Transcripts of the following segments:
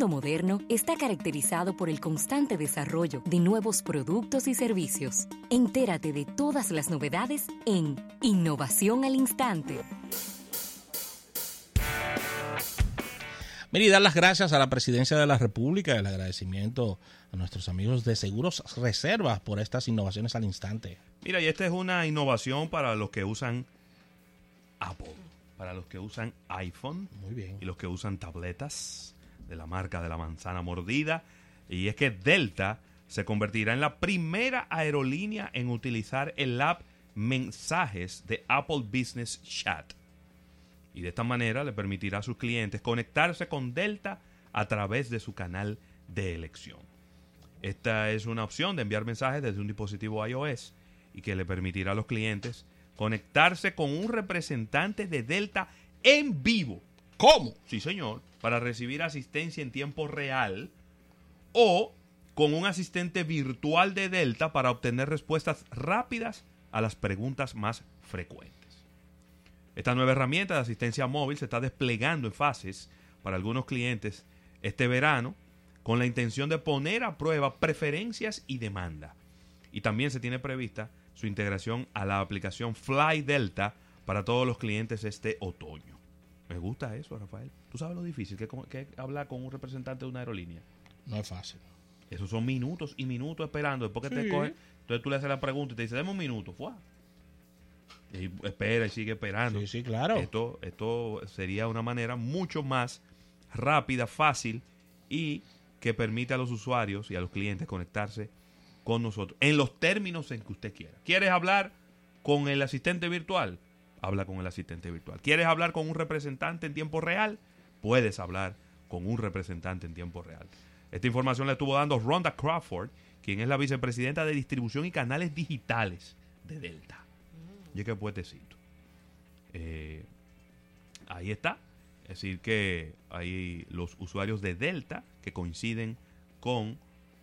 mundo moderno está caracterizado por el constante desarrollo de nuevos productos y servicios. Entérate de todas las novedades en Innovación al Instante. Mira, y dar las gracias a la Presidencia de la República, el agradecimiento a nuestros amigos de Seguros Reservas por estas innovaciones al instante. Mira, y esta es una innovación para los que usan Apple, para los que usan iPhone Muy bien. y los que usan tabletas de la marca de la manzana mordida. Y es que Delta se convertirá en la primera aerolínea en utilizar el app Mensajes de Apple Business Chat. Y de esta manera le permitirá a sus clientes conectarse con Delta a través de su canal de elección. Esta es una opción de enviar mensajes desde un dispositivo iOS y que le permitirá a los clientes conectarse con un representante de Delta en vivo. ¿Cómo? Sí, señor, para recibir asistencia en tiempo real o con un asistente virtual de Delta para obtener respuestas rápidas a las preguntas más frecuentes. Esta nueva herramienta de asistencia móvil se está desplegando en fases para algunos clientes este verano con la intención de poner a prueba preferencias y demanda. Y también se tiene prevista su integración a la aplicación Fly Delta para todos los clientes este otoño. Me gusta eso, Rafael. ¿Tú sabes lo difícil que, que es hablar con un representante de una aerolínea? No es fácil. Esos son minutos y minutos esperando. Después que te Sí. coge, entonces tú le haces la pregunta y te dice, dame un minuto. ¡fua! Y espera y sigue esperando. Sí, sí, claro. Esto, esto sería una manera mucho más rápida, fácil y que permite a los usuarios y a los clientes conectarse con nosotros en los términos en que usted quiera. ¿Quieres hablar con el asistente virtual? Habla con el asistente virtual. ¿Quieres hablar con un representante en tiempo real? Puedes hablar con un representante en tiempo real. Esta información la estuvo dando Rhonda Crawford, quien es la vicepresidenta de distribución y canales digitales de Delta. Y qué puetecito. Eh, ahí está. Es decir, que ahí los usuarios de Delta que coinciden con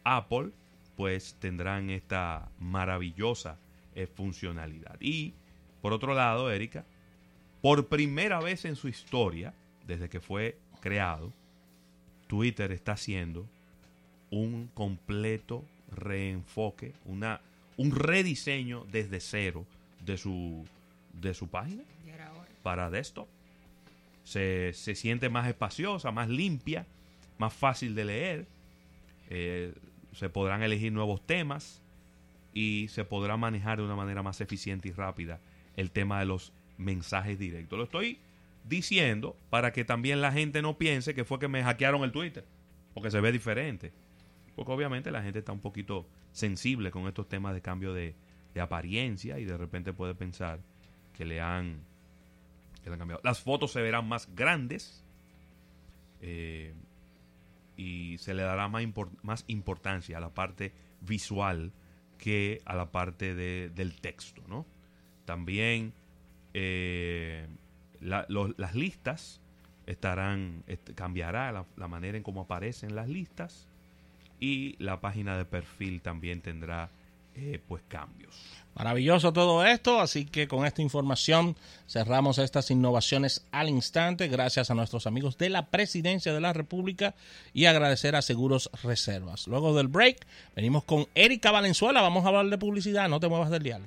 Apple, pues tendrán esta maravillosa eh, funcionalidad. Y por otro lado, Erika, por primera vez en su historia, desde que fue creado, Twitter está haciendo un completo reenfoque, una, un rediseño desde cero de su, de su página para desktop. Se, se siente más espaciosa, más limpia, más fácil de leer. Eh, se podrán elegir nuevos temas y se podrá manejar de una manera más eficiente y rápida el tema de los mensajes directos. Lo estoy diciendo para que también la gente no piense que fue que me hackearon el Twitter, porque se ve diferente. Porque obviamente la gente está un poquito sensible con estos temas de cambio de, de apariencia y de repente puede pensar que le han, que le han cambiado. Las fotos se verán más grandes eh, y se le dará más, más importancia a la parte visual que a la parte de- del texto, ¿no? También eh, las listas estarán, est- cambiará la, manera en cómo aparecen las listas y la página de perfil también tendrá eh, pues cambios. Maravilloso todo esto, así que con esta información cerramos estas innovaciones al instante, gracias a nuestros amigos de la Presidencia de la República y agradecer a Seguros Reservas. Luego del break, venimos con Erika Valenzuela, vamos a hablar de publicidad, no te muevas del dial.